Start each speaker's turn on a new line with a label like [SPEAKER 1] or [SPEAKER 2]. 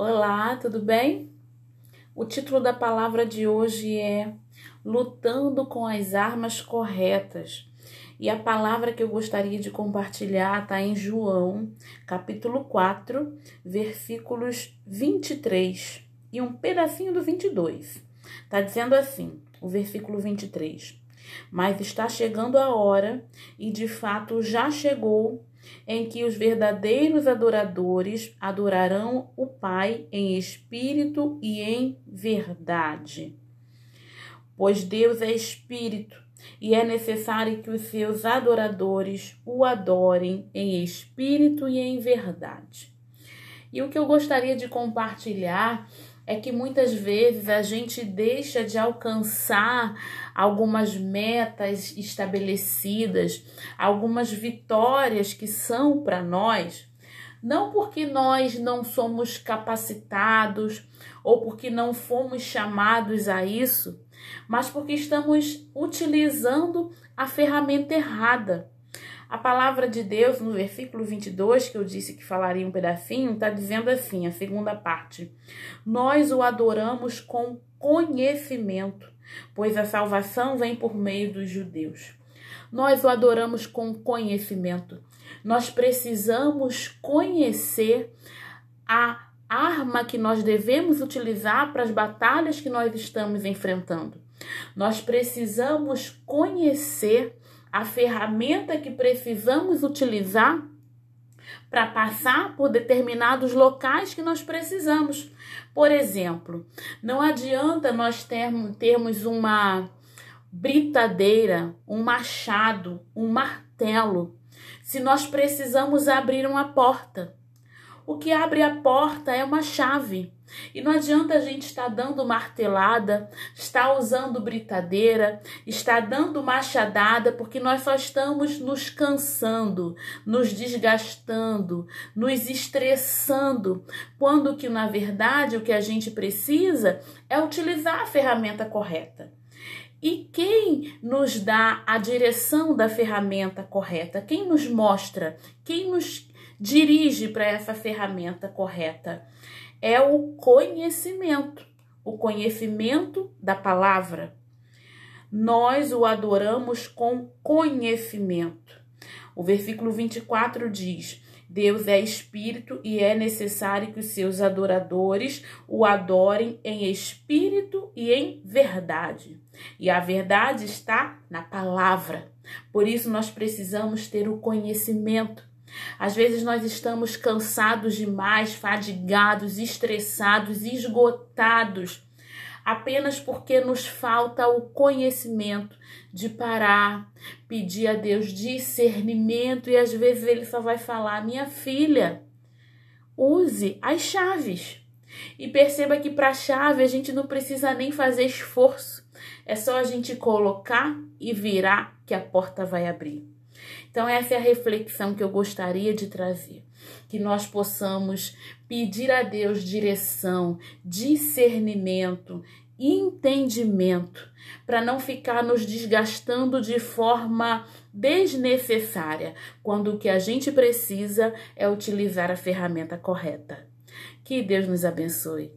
[SPEAKER 1] Olá, tudo bem? O título da palavra de hoje é Lutando com as Armas Corretas. E a palavra que eu gostaria de compartilhar está em João, capítulo 4, versículos 23 e um pedacinho do 22. Está dizendo assim, o versículo 23. Mas está chegando a hora, e de fato já chegou, em que os verdadeiros adoradores adorarão o Pai em espírito e em verdade. Pois Deus é espírito e é necessário que os seus adoradores o adorem em espírito e em verdade. E o que eu gostaria de compartilhar é que muitas vezes a gente deixa de alcançar algumas metas estabelecidas, algumas vitórias que são para nós, não porque nós não somos capacitados ou porque não fomos chamados a isso, mas porque estamos utilizando a ferramenta errada. A palavra de Deus, no versículo 22, que eu disse que falaria um pedacinho, está dizendo assim, a segunda parte: Nós o adoramos com conhecimento, pois a salvação vem por meio dos judeus. Nós o adoramos com conhecimento. Nós precisamos conhecer a arma que nós devemos utilizar para as batalhas que nós estamos enfrentando. Nós precisamos conhecer a ferramenta que precisamos utilizar para passar por determinados locais que nós precisamos. Por exemplo, não adianta nós termos, uma britadeira, um machado, um martelo, se nós precisamos abrir uma porta. O que abre a porta é uma chave. E não adianta a gente estar dando martelada, estar usando britadeira, estar dando machadada, porque nós só estamos nos cansando, nos desgastando, nos estressando, quando que na verdade o que a gente precisa é utilizar a ferramenta correta. E quem nos dá a direção da ferramenta correta? Quem nos mostra? Quem nos dirige para essa ferramenta correta? é o conhecimento, o conhecimento da palavra. Nós o adoramos com conhecimento. O versículo 24 diz: Deus é espírito e é necessário que os seus adoradores o adorem em espírito e em verdade. E a verdade está na palavra. Por isso nós precisamos ter o conhecimento. Às vezes nós estamos cansados demais, fadigados, estressados, esgotados, apenas porque nos falta o conhecimento de parar, pedir a Deus discernimento e às vezes ele só vai falar: "Minha filha, use as chaves". E perceba que para a chave a gente não precisa nem fazer esforço. É só a gente colocar e virar que a porta vai abrir. Então, essa é a reflexão que eu gostaria de trazer. Que nós possamos pedir a Deus direção, discernimento, entendimento, para não ficar nos desgastando de forma desnecessária, quando o que a gente precisa é utilizar a ferramenta correta. Que Deus nos abençoe.